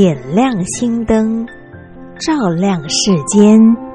点亮心灯，照亮世间。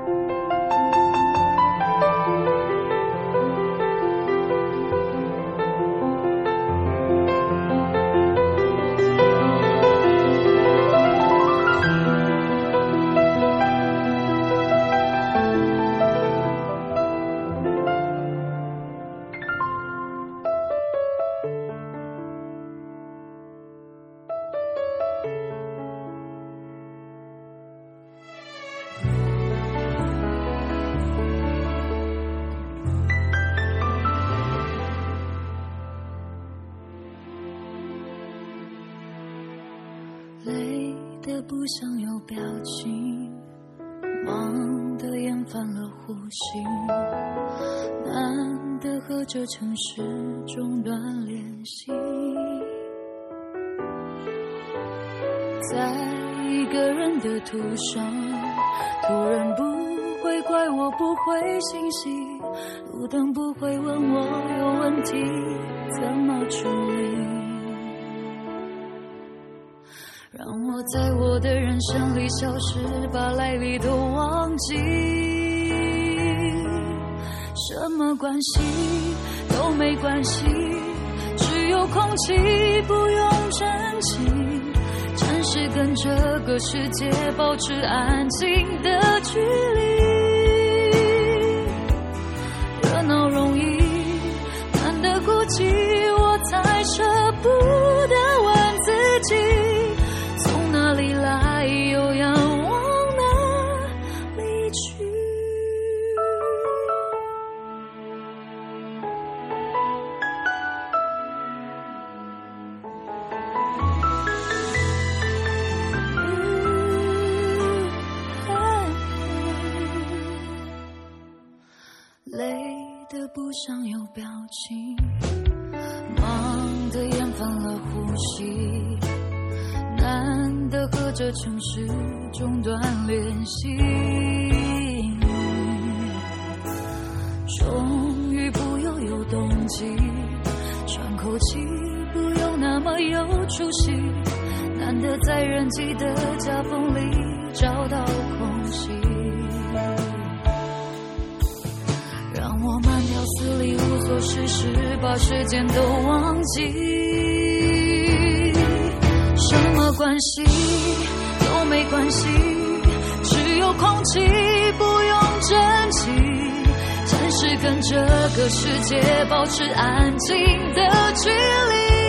这个世界保持安静的距离。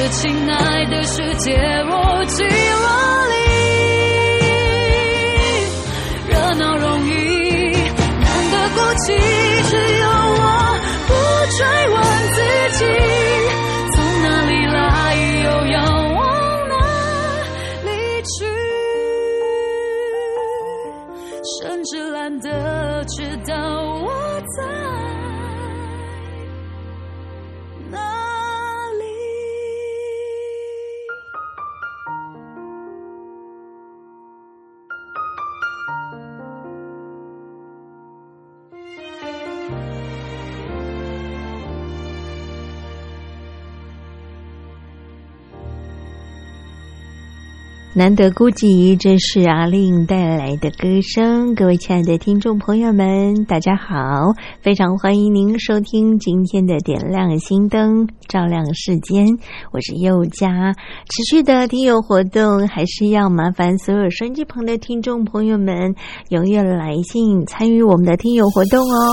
这亲爱的世界我只有难得孤寂，这是阿令带来的歌声。各位亲爱的听众朋友们，大家好，非常欢迎您收听今天的点亮心灯，照亮世间。我是佑佳。持续的听友活动，还是要麻烦所有收音机旁的听众朋友们踊跃来信参与我们的听友活动哦。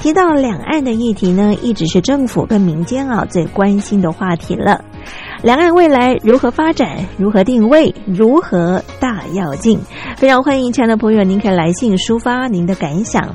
提到两岸的议题呢，一直是政府跟民间啊最关心的话题了。两岸未来如何发展？如何定位？如何大要进？非常欢迎亲爱的朋友，您可以来信抒发您的感想。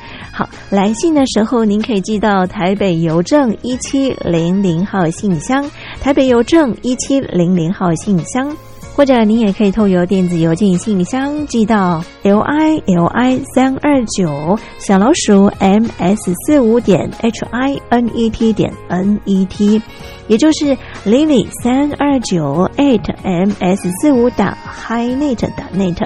来信的时候您可以寄到台北邮政一七零零号信箱，台北邮政一七零零号信箱，或者您也可以透邮电子邮件信箱寄到 l i l i 三二九小老鼠 m s 四五点 h i n e t 点 n e t，也就是 lily 三二九 eight m s 四五打 highnet 打 net。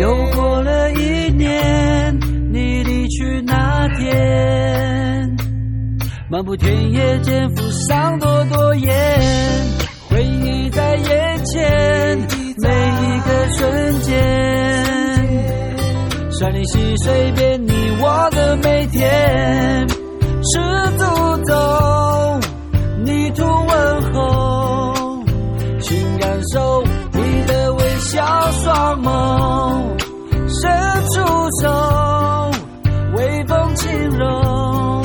又过了一年，你离去那天，漫步田野间，浮上朵朵烟，回忆在眼前，每一个瞬间，山林溪水边，你我的每天，是祖宗泥土问候，请感受。妈妈，伸出手，微风轻柔，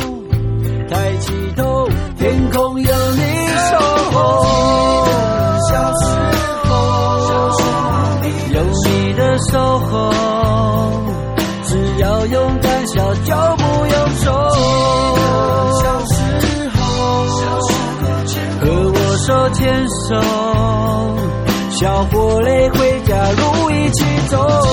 抬起头，天空有你守候。记得小时候，有你的守候，只要勇敢笑，就不用愁。记得小时候，和我手牵手，笑过泪会。路一起走。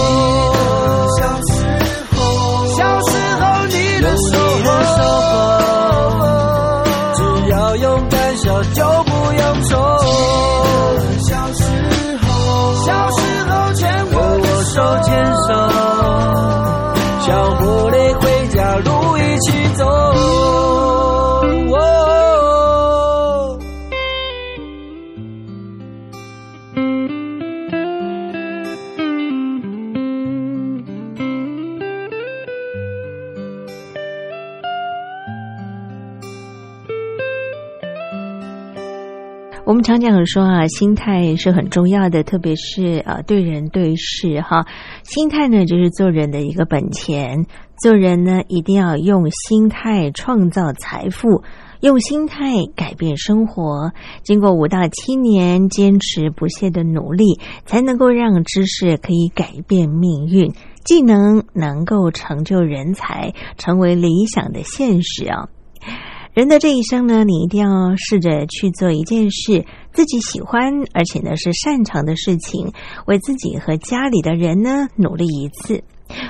我们常讲说啊，心态是很重要的，特别是啊对人对事哈，心态呢就是做人的一个本钱。做人呢一定要用心态创造财富，用心态改变生活。经过五到七年坚持不懈的努力，才能够让知识可以改变命运，技能能够成就人才，成为理想的现实啊。人的这一生呢，你一定要试着去做一件事，自己喜欢而且呢是擅长的事情，为自己和家里的人呢努力一次，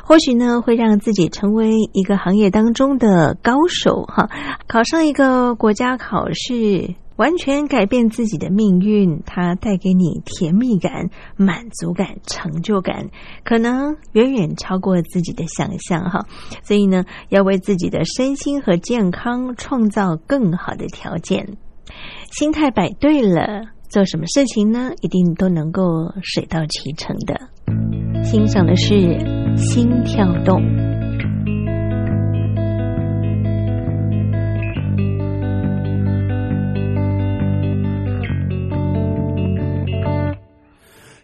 或许呢会让自己成为一个行业当中的高手哈。考上一个国家考试，完全改变自己的命运，它带给你甜蜜感、满足感、成就感，可能远远超过自己的想象哈。所以呢，要为自己的身心和健康创造更好的条件。心态摆对了，做什么事情呢，一定都能够水到渠成的。欣赏的是心跳动。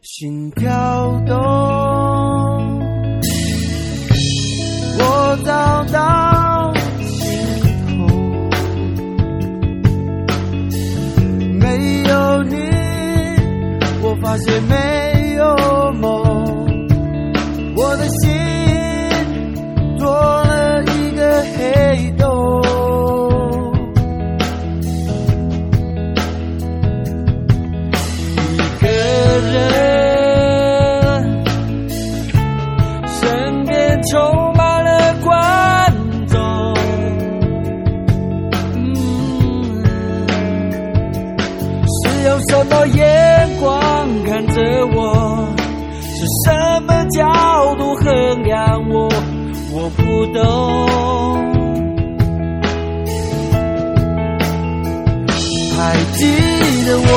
心跳动，我找到尽头。没有你，我发现没到眼光看着我？是什么角度衡量我？我不懂。还记得我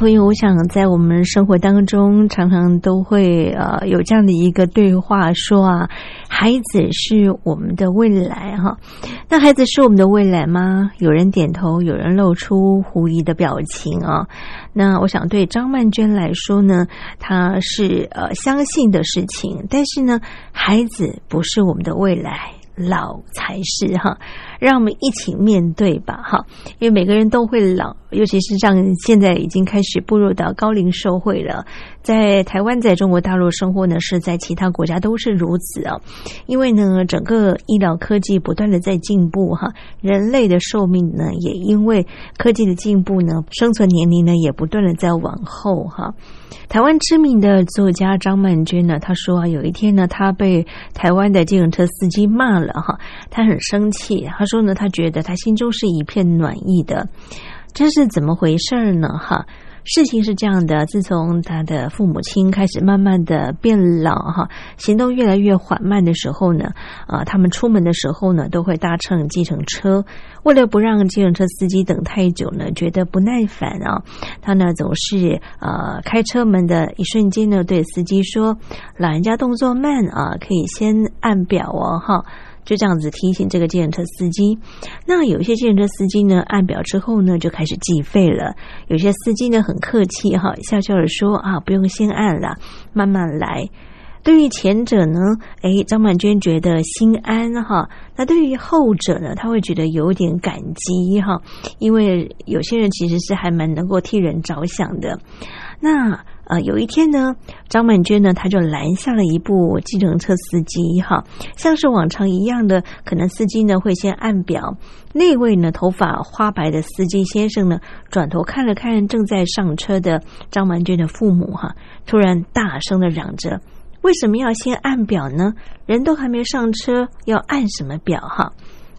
朋友，我想在我们生活当中，常常都会呃有这样的一个对话，说啊，孩子是我们的未来哈。那孩子是我们的未来吗？有人点头，有人露出狐疑的表情啊。那我想对张曼娟来说呢，她是呃相信的事情，但是呢，孩子不是我们的未来。老才是哈，让我们一起面对吧哈，因为每个人都会老，尤其是像现在已经开始步入到高龄社会了，在台湾在中国大陆生活呢，是在其他国家都是如此啊，因为呢，整个医疗科技不断的在进步哈，人类的寿命呢，也因为科技的进步呢，生存年龄呢也不断的在往后哈。台湾知名的作家张曼娟呢，她说啊，有一天呢，她被台湾的计程车司机骂了哈，她很生气。她说呢，他觉得他心中是一片暖意的，这是怎么回事呢？哈。事情是这样的，自从他的父母亲开始慢慢的变老哈，行动越来越缓慢的时候呢，啊，他们出门的时候呢，都会搭乘计程车。为了不让计程车司机等太久呢，觉得不耐烦啊，他呢总是呃开车门的一瞬间呢，对司机说：“老人家动作慢啊，可以先按表哦，哈。”就这样子提醒这个计程车司机。那有些计程车司机呢，按表之后呢，就开始计费了。有些司机呢，很客气哈，笑笑的说啊，不用先按了，慢慢来。对于前者呢，诶，张曼娟觉得心安哈。那对于后者呢，他会觉得有点感激哈，因为有些人其实是还蛮能够替人着想的。那。呃，有一天呢，张曼娟呢，她就拦下了一部计程车司机，哈，像是往常一样的，可能司机呢会先按表。那位呢，头发花白的司机先生呢，转头看了看正在上车的张曼娟的父母，哈，突然大声的嚷着：“为什么要先按表呢？人都还没上车，要按什么表？哈，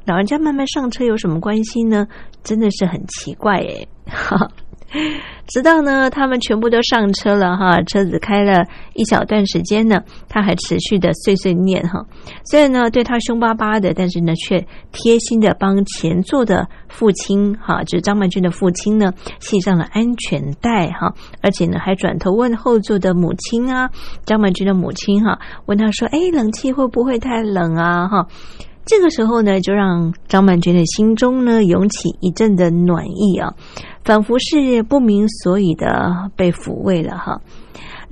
老人家慢慢上车有什么关系呢？真的是很奇怪，诶。哈。” 直到呢，他们全部都上车了哈，车子开了一小段时间呢，他还持续的碎碎念哈。虽然呢对他凶巴巴的，但是呢却贴心的帮前座的父亲哈，就是张曼娟的父亲呢系上了安全带哈，而且呢还转头问后座的母亲啊，张曼娟的母亲哈，问他说：“哎，冷气会不会太冷啊？”哈。这个时候呢，就让张曼娟的心中呢涌起一阵的暖意啊，仿佛是不明所以的被抚慰了哈。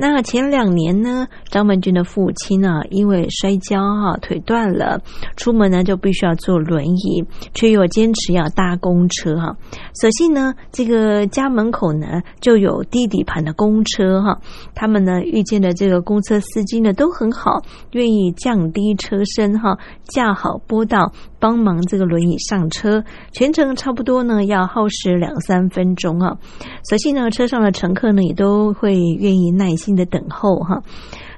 那前两年呢，张曼娟的父亲呢，因为摔跤哈，腿断了，出门呢就必须要坐轮椅，却又坚持要搭公车哈。所幸呢，这个家门口呢就有低底盘的公车哈，他们呢遇见的这个公车司机呢都很好，愿意降低车身哈，架好坡道。帮忙这个轮椅上车，全程差不多呢要耗时两三分钟啊。所幸呢，车上的乘客呢也都会愿意耐心的等候哈。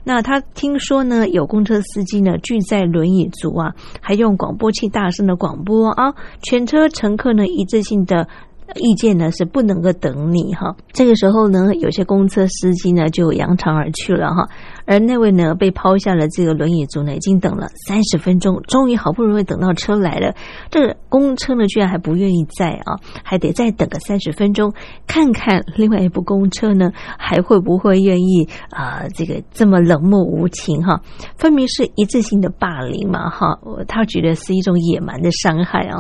那他听说呢，有公车司机呢拒载轮椅族啊，还用广播器大声的广播啊，全车乘客呢一致性的。意见呢是不能够等你哈，这个时候呢，有些公车司机呢就扬长而去了哈，而那位呢被抛下了这个轮椅族呢，已经等了三十分钟，终于好不容易等到车来了，这个公车呢居然还不愿意载啊，还得再等个三十分钟，看看另外一部公车呢还会不会愿意啊，这个这么冷漠无情哈，分明是一次性的霸凌嘛哈，他觉得是一种野蛮的伤害啊。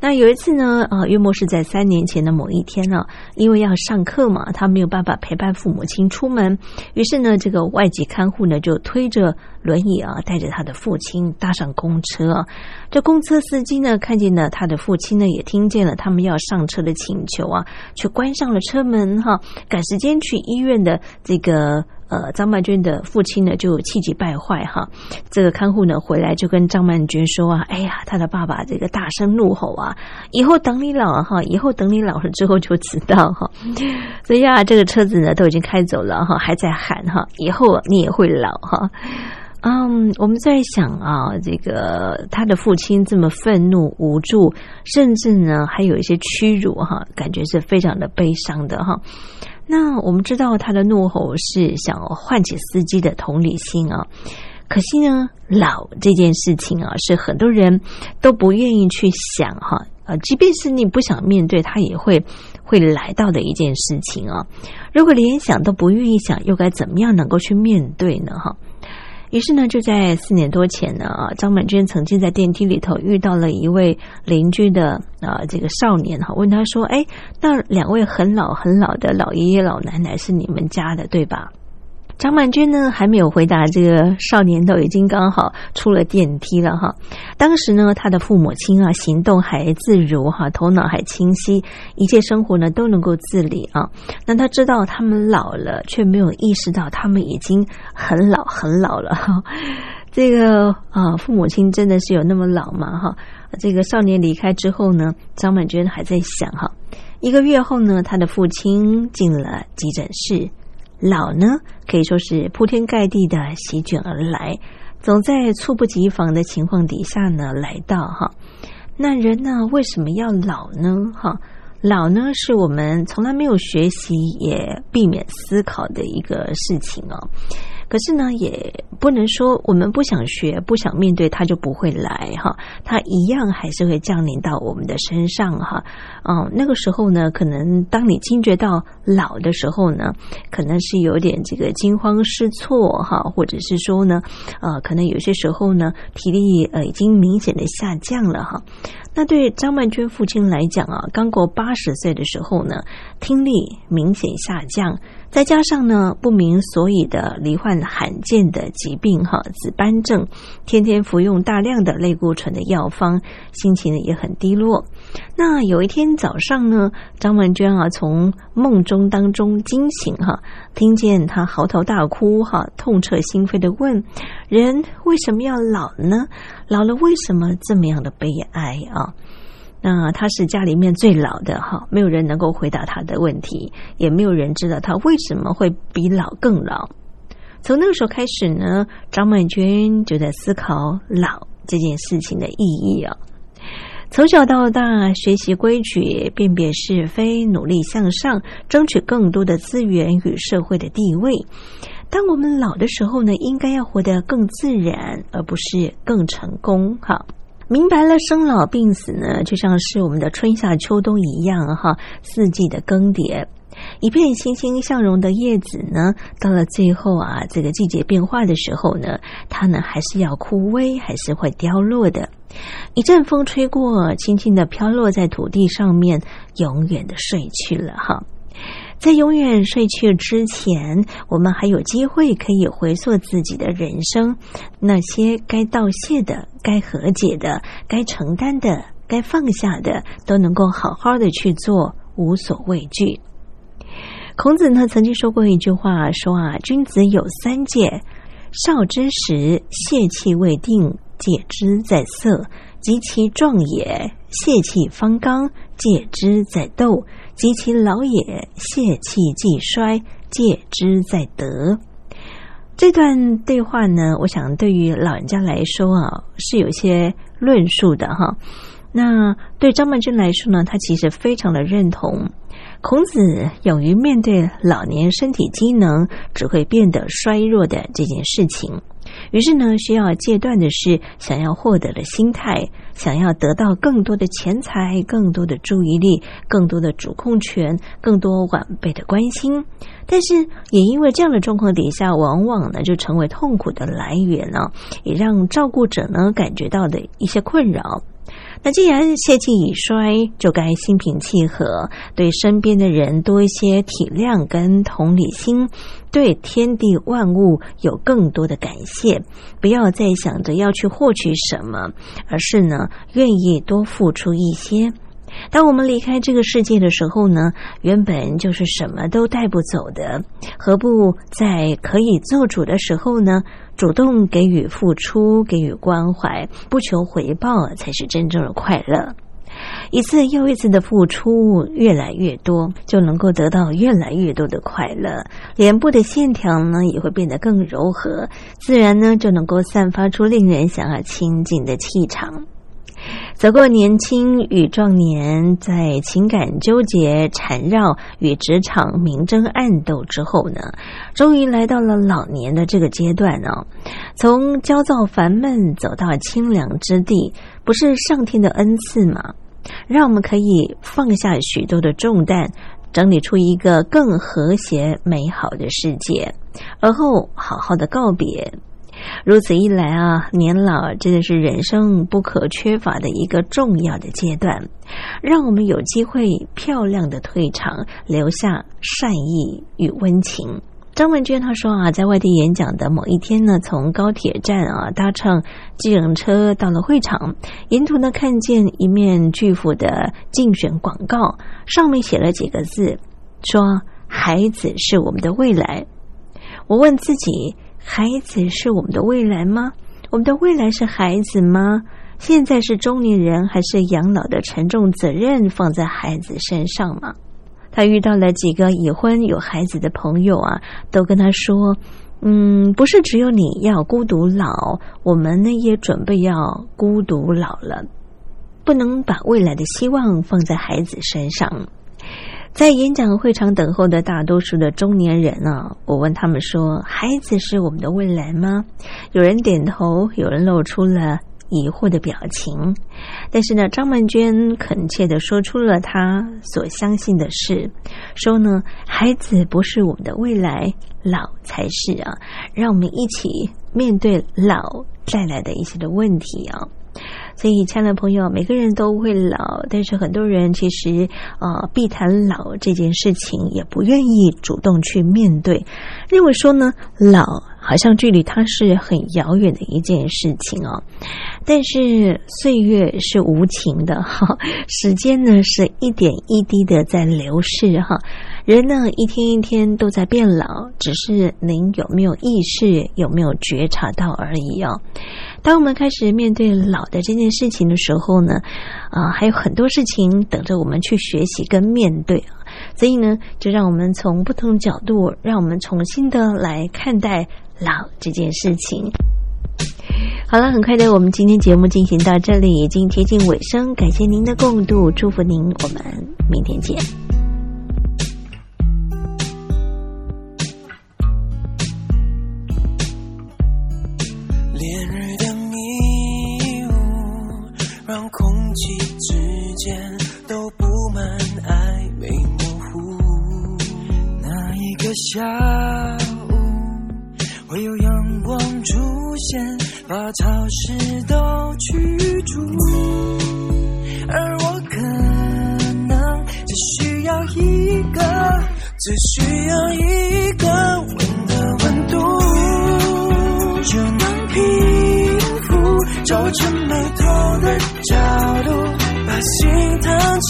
那有一次呢，啊，约莫是在三年前的某一天呢，因为要上课嘛，他没有办法陪伴父母亲出门，于是呢，这个外籍看护呢就推着轮椅啊，带着他的父亲搭上公车。这公车司机呢，看见了他的父亲呢，也听见了他们要上车的请求啊，却关上了车门哈，赶时间去医院的这个呃，张曼娟的父亲呢就气急败坏哈。这个看护呢回来就跟张曼娟说啊，哎呀，他的爸爸这个大声怒吼啊，以后等你老哈，以后等你老了之后就知道哈。所以啊，这个车子呢都已经开走了哈，还在喊哈，以后你也会老哈。嗯，我们在想啊，这个他的父亲这么愤怒、无助，甚至呢还有一些屈辱哈，感觉是非常的悲伤的哈。那我们知道他的怒吼是想唤起司机的同理心啊，可惜呢，老这件事情啊，是很多人都不愿意去想哈。呃，即便是你不想面对，他也会会来到的一件事情啊。如果连想都不愿意想，又该怎么样能够去面对呢？哈。于是呢，就在四年多前呢，张满娟曾经在电梯里头遇到了一位邻居的啊这个少年哈，问他说：“哎，那两位很老很老的老爷爷老奶奶是你们家的对吧？”张曼娟呢还没有回答，这个少年都已经刚好出了电梯了哈。当时呢，他的父母亲啊行动还自如哈，头脑还清晰，一切生活呢都能够自理啊。那他知道他们老了，却没有意识到他们已经很老很老了哈。这个啊，父母亲真的是有那么老吗？哈，这个少年离开之后呢，张曼娟还在想哈。一个月后呢，他的父亲进了急诊室。老呢，可以说是铺天盖地的席卷而来，总在猝不及防的情况底下呢来到哈。那人呢，为什么要老呢？哈，老呢，是我们从来没有学习也避免思考的一个事情哦。可是呢，也不能说我们不想学、不想面对，它就不会来哈。它一样还是会降临到我们的身上哈。嗯，那个时候呢，可能当你惊觉到老的时候呢，可能是有点这个惊慌失措哈，或者是说呢，呃，可能有些时候呢，体力呃已经明显的下降了哈。那对张曼娟父亲来讲啊，刚过八十岁的时候呢，听力明显下降。再加上呢，不明所以的罹患罕见的疾病哈，紫斑症，天天服用大量的类固醇的药方，心情呢也很低落。那有一天早上呢，张文娟啊从梦中当中惊醒哈，听见他嚎啕大哭哈，痛彻心扉的问：人为什么要老呢？老了为什么这么样的悲哀啊？那他是家里面最老的哈，没有人能够回答他的问题，也没有人知道他为什么会比老更老。从那个时候开始呢，张曼娟就在思考老这件事情的意义啊。从小到大，学习规矩，辨别是非，努力向上，争取更多的资源与社会的地位。当我们老的时候呢，应该要活得更自然，而不是更成功哈。明白了，生老病死呢，就像是我们的春夏秋冬一样，哈，四季的更迭。一片欣欣向荣的叶子呢，到了最后啊，这个季节变化的时候呢，它呢还是要枯萎，还是会凋落的。一阵风吹过，轻轻的飘落在土地上面，永远的睡去了，哈。在永远睡去之前，我们还有机会可以回溯自己的人生，那些该道谢的、该和解的、该承担的、该放下的，都能够好好的去做，无所畏惧。孔子呢曾经说过一句话，说啊，君子有三戒：少之时，泄气未定，戒之在色；及其壮也，泄气方刚，戒之在斗。及其老也，泄气既衰，戒之在德。这段对话呢，我想对于老人家来说啊，是有些论述的哈。那对张曼君来说呢，他其实非常的认同孔子勇于面对老年身体机能只会变得衰弱的这件事情。于是呢，需要戒断的是想要获得的心态，想要得到更多的钱财、更多的注意力、更多的主控权、更多晚辈的关心。但是，也因为这样的状况底下，往往呢就成为痛苦的来源呢，也让照顾者呢感觉到的一些困扰。那既然泄气已衰，就该心平气和，对身边的人多一些体谅跟同理心，对天地万物有更多的感谢，不要再想着要去获取什么，而是呢愿意多付出一些，当我们离开这个世界的时候呢，原本就是什么都带不走的，何不在可以做主的时候呢，主动给予付出，给予关怀，不求回报，才是真正的快乐。一次又一次的付出，越来越多，就能够得到越来越多的快乐。脸部的线条呢，也会变得更柔和，自然呢，就能够散发出令人想要亲近的气场。走过年轻与壮年，在情感纠结缠绕与职场明争暗斗之后呢，终于来到了老年的这个阶段呢。从焦躁烦闷走到清凉之地，不是上天的恩赐吗？让我们可以放下许多的重担，整理出一个更和谐美好的世界，而后好好的告别。如此一来啊，年老真的是人生不可缺乏的一个重要的阶段，让我们有机会漂亮的退场，留下善意与温情。张文娟她说啊，在外地演讲的某一天呢，从高铁站啊搭乘计程车到了会场，沿途呢看见一面巨幅的竞选广告，上面写了几个字，说：“孩子是我们的未来。”我问自己。孩子是我们的未来吗？我们的未来是孩子吗？现在是中年人还是养老的沉重责任放在孩子身上吗？他遇到了几个已婚有孩子的朋友啊，都跟他说：“嗯，不是只有你要孤独老，我们呢也准备要孤独老了，不能把未来的希望放在孩子身上。”在演讲会场等候的大多数的中年人啊，我问他们说：“孩子是我们的未来吗？”有人点头，有人露出了疑惑的表情。但是呢，张曼娟恳切的说出了她所相信的事，说呢：“孩子不是我们的未来，老才是啊！让我们一起面对老带来的一些的问题啊。”所以，亲爱的朋友，每个人都会老，但是很多人其实，呃，避谈老这件事情，也不愿意主动去面对，认为说呢，老好像距离他是很遥远的一件事情哦。但是岁月是无情的哈，时间呢是一点一滴的在流逝哈，人呢一天一天都在变老，只是您有没有意识，有没有觉察到而已哦。当我们开始面对老的这件事情的时候呢，啊，还有很多事情等着我们去学习跟面对啊，所以呢，就让我们从不同角度，让我们重新的来看待老这件事情。好了，很快的，我们今天节目进行到这里，已经接近尾声，感谢您的共度，祝福您，我们明天见。间都布满暧昧模糊。那一个下午会有阳光出现，把潮湿都驱逐，而我可能只需要一个，只需要一个吻的温度，就能平复皱成眉头的角度，心疼。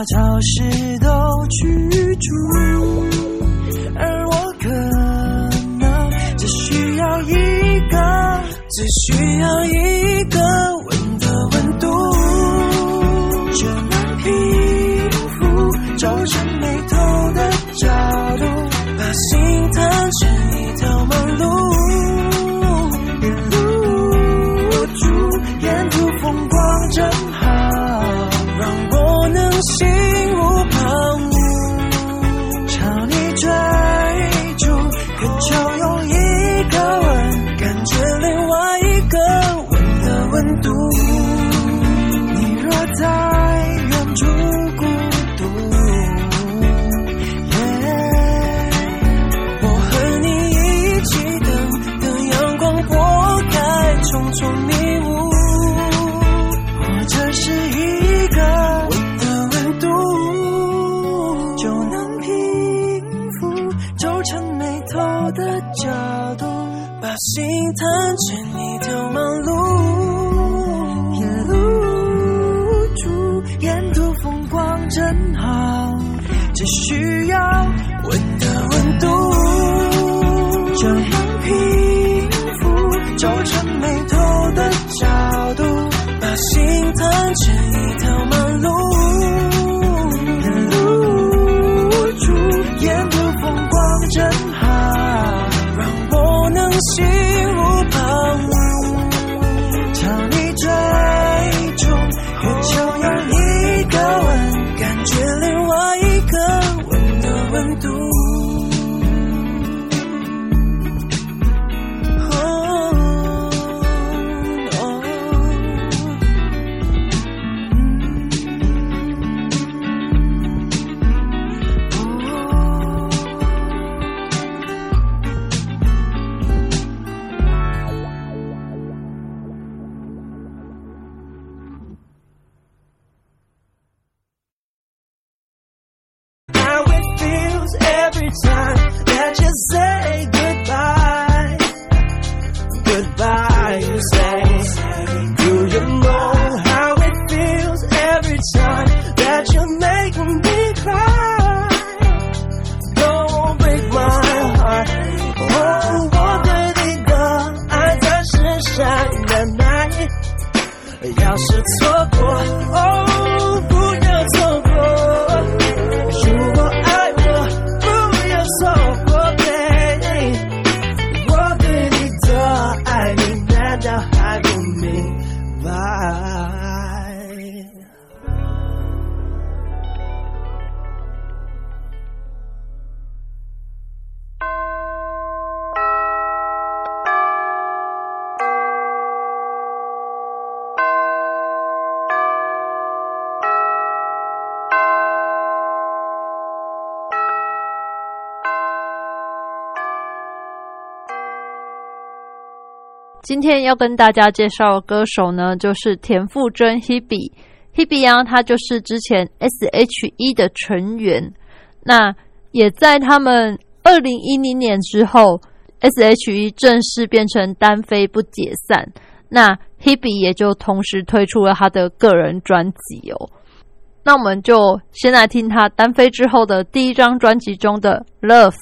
把潮湿都驱除，而我可能只需要一个，只需要。今天要跟大家介绍的歌手呢就是田馥甄 hebe hebe 呀他就是之前 she 的成员。那也在他们二零一零年之后 she 正式变成单飞不解散。那 hebe 也就同时推出了他的个人专辑哦。那我们就先来听他单飞之后的第一张专辑中的 love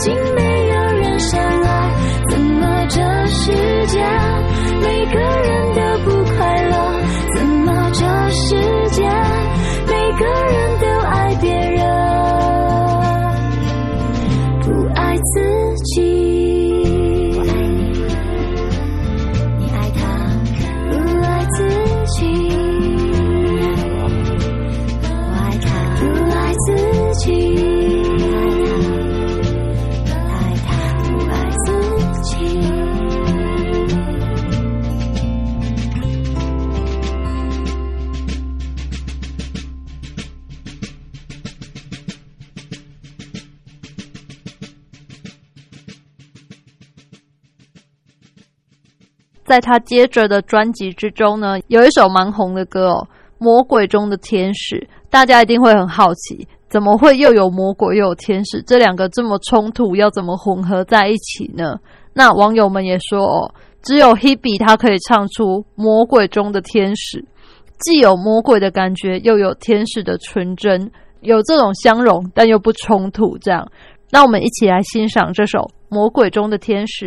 静。在他接着的专辑之中呢，有一首蛮红的歌哦，《魔鬼中的天使》。大家一定会很好奇，怎么会又有魔鬼又有天使？这两个这么冲突，要怎么混合在一起呢？那网友们也说哦，只有 Hebe 他可以唱出魔鬼中的天使，既有魔鬼的感觉，又有天使的纯真，有这种相融，但又不冲突。这样，那我们一起来欣赏这首《魔鬼中的天使》。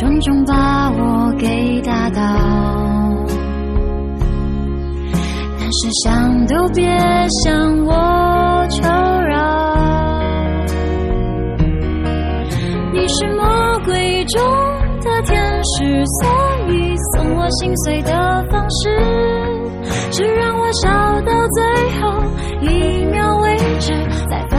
重重把我给打倒，但是想都别想我求饶。你是魔鬼中的天使，所以送我心碎的方式，是让我笑到最后一秒为止，才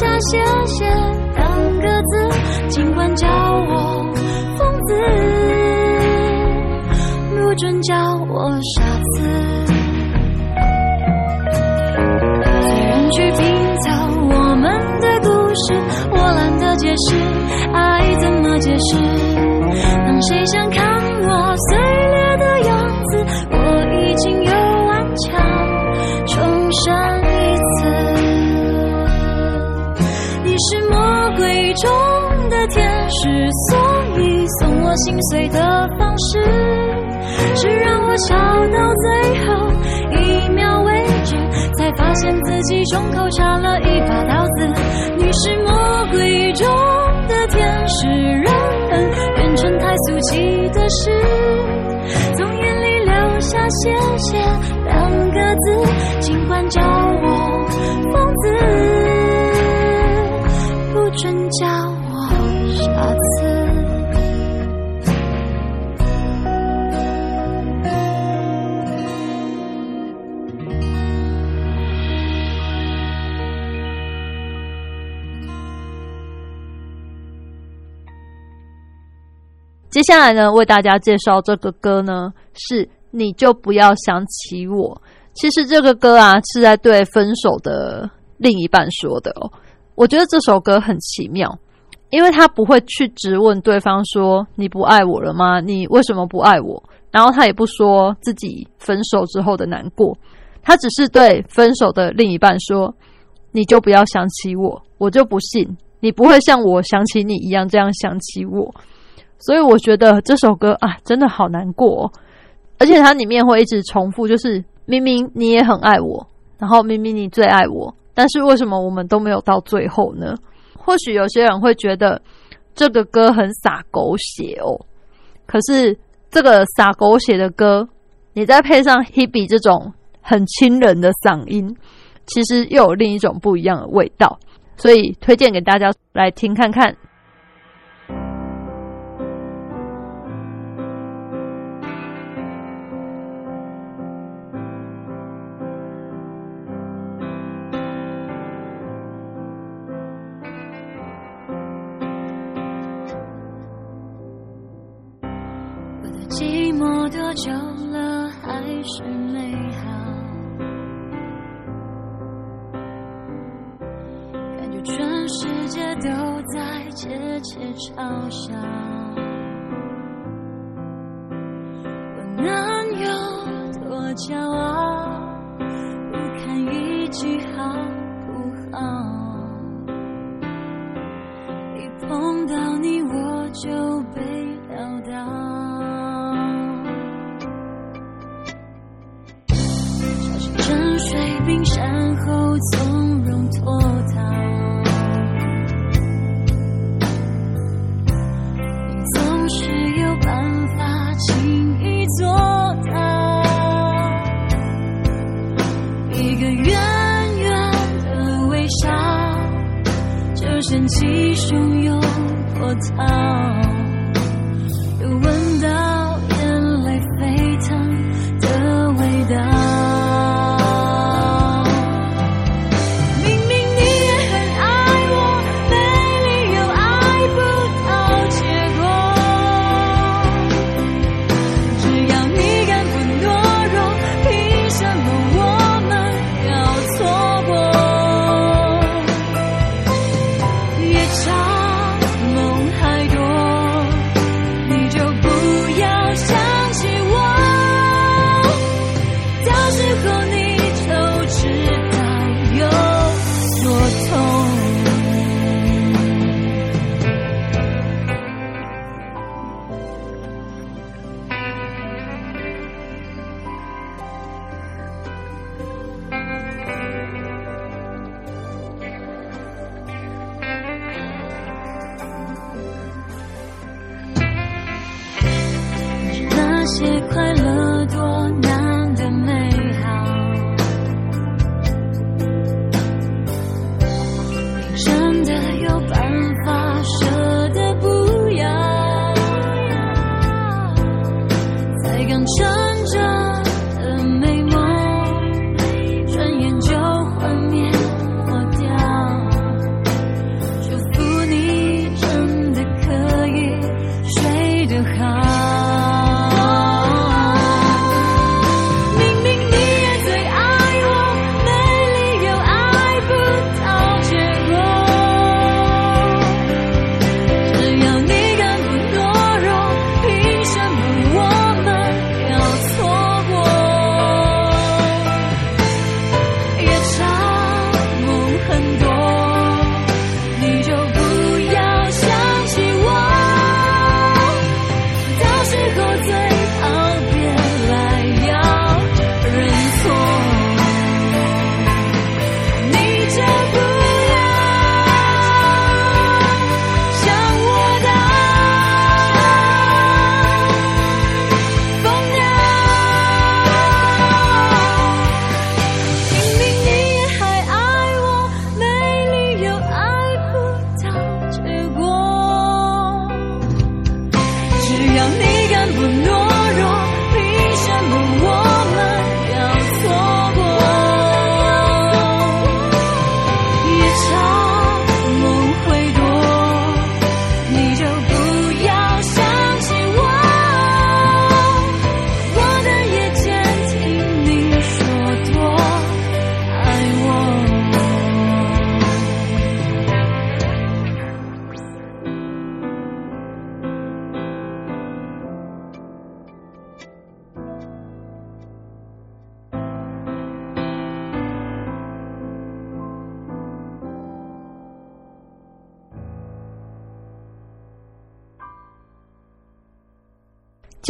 下谢谢两个字，尽管叫我疯子。不准叫我傻子。虽然去拼凑我们的故事，我懒得解释爱怎么解释。当谁想看我碎天使，所以送我心碎的方式。是让我笑到最后一秒为止，才发现自己胸口插了一把刀子。你是魔鬼中的天使，让恨变成太俗气的事，从眼里流下谢谢两个字，尽管叫我疯子，接下来呢，为大家介绍这个歌呢，是你就不要想起我。其实这个歌啊，是在对分手的另一半说的哦。我觉得这首歌很奇妙，因为他不会去质问对方说你不爱我了吗？你为什么不爱我？然后他也不说自己分手之后的难过，他只是对分手的另一半说：“你就不要想起我，我就不信你不会像我想起你一样这样想起我。”所以我觉得这首歌啊，真的好难过、哦，而且它里面会一直重复，就是明明你也很爱我，然后明明你最爱我，但是为什么我们都没有到最后呢？或许有些人会觉得这个歌很洒狗血哦，可是这个洒狗血的歌，你再配上 Hebe 这种很亲人的嗓音，其实又有另一种不一样的味道，所以推荐给大家来听看看。久了还是美好？感觉全世界都在窃窃嘲笑。我能有多骄傲？不堪一击好不好？一碰到你我就被撂倒，水冰山后从容脱逃。你总是有办法轻易做到，一个圆圆的微笑。就掀起汹涌波涛，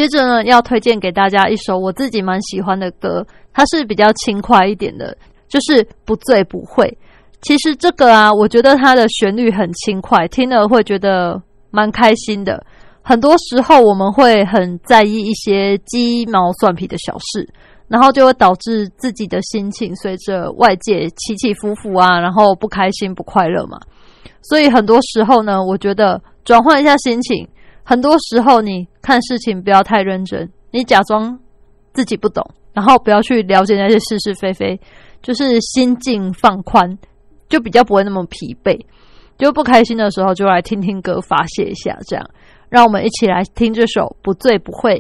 接着呢，要推荐给大家一首我自己蛮喜欢的歌，它是比较轻快一点的，就是不醉不会。其实这个啊，我觉得它的旋律很轻快，听了会觉得蛮开心的。很多时候我们会很在意一些鸡毛蒜皮的小事，然后就会导致自己的心情随着外界起起伏伏啊，然后不开心、不快乐嘛。所以很多时候呢，我觉得转换一下心情，很多时候你看事情不要太认真，你假装自己不懂，然后不要去了解那些是是非非，就是心境放宽，就比较不会那么疲惫。就不开心的时候，就来听听歌发泄一下，这样。让我们一起来听这首《不醉不会》。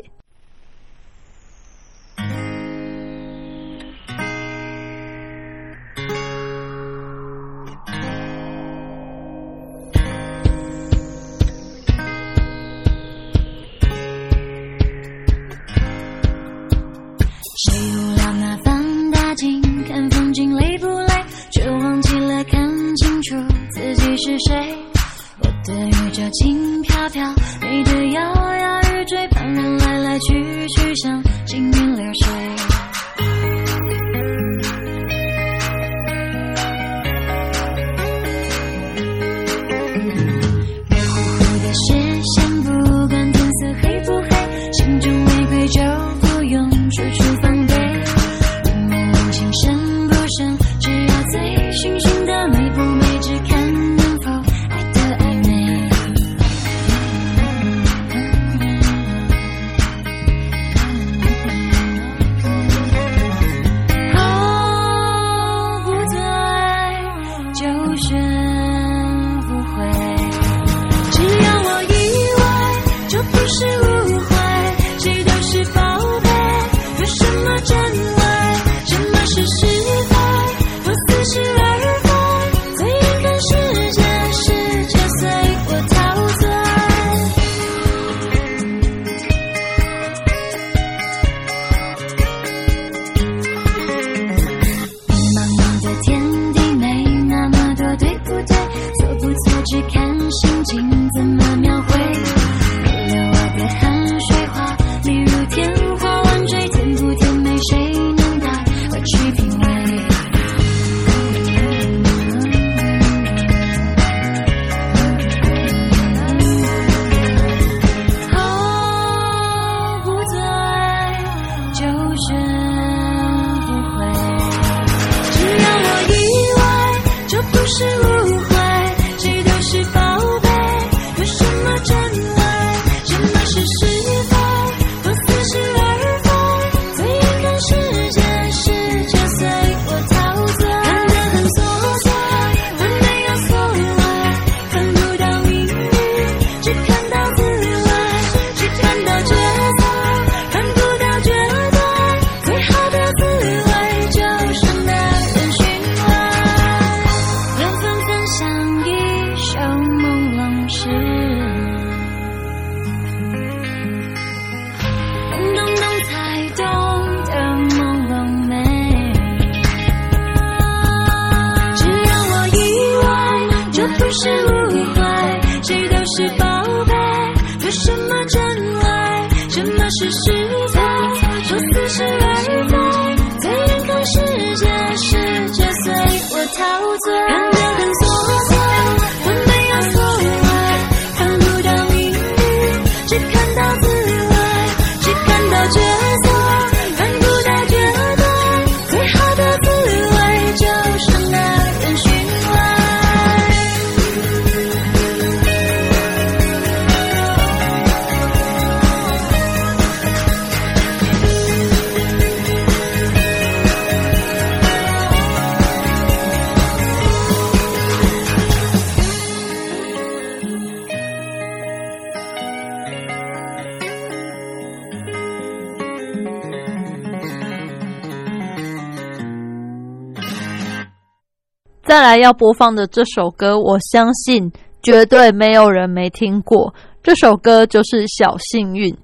再来要播放的这首歌，我相信绝对没有人没听过。这首歌就是《小幸运》。《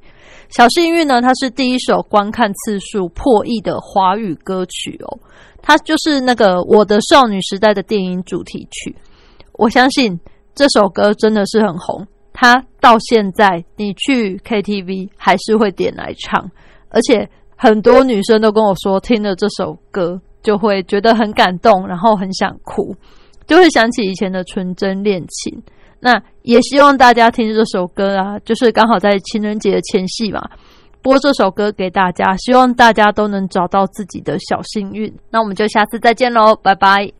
小幸运》呢，它是第一首观看次数破亿的华语歌曲哦。它就是那个《我的少女时代》的电影主题曲。我相信这首歌真的是很红，它到现在你去 KTV 还是会点来唱，而且很多女生都跟我说，听了这首歌就会觉得很感动，然后很想哭。就会想起以前的纯真恋情。那也希望大家听这首歌啊，就是刚好在情人节的前夕嘛，播这首歌给大家，希望大家都能找到自己的小幸运。那我们就下次再见喽，拜拜。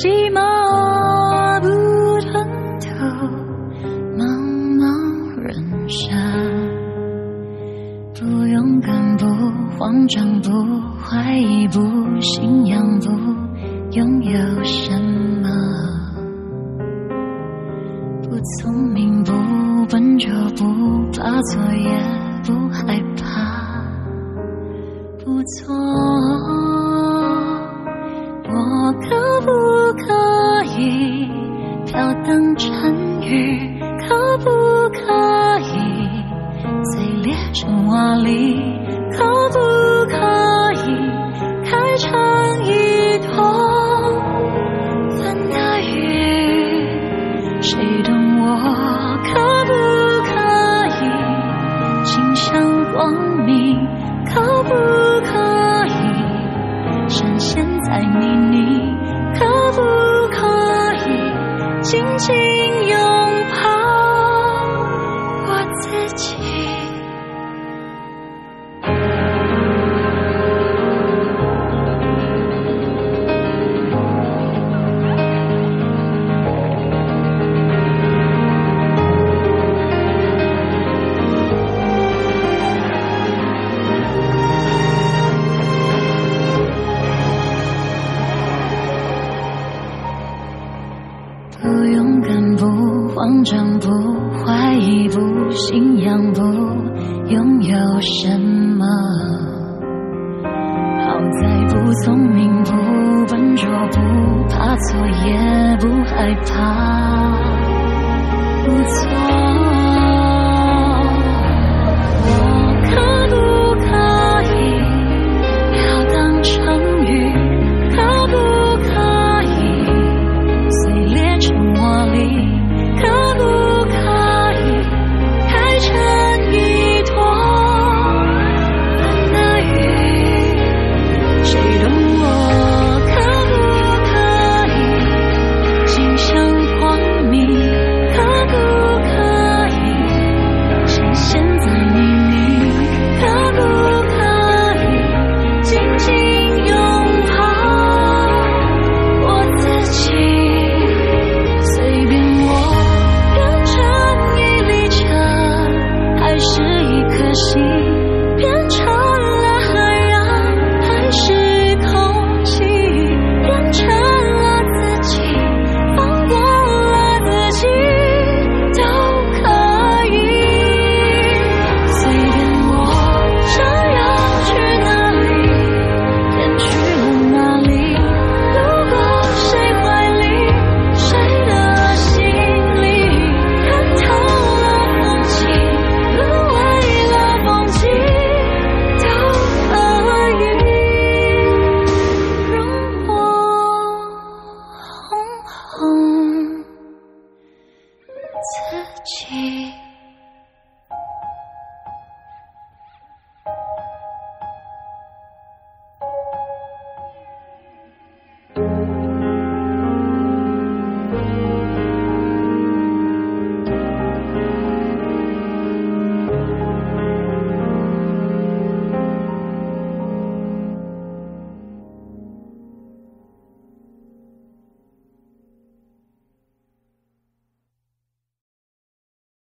寂寞不吞吐茫茫人生不勇敢不慌张不怀疑不信。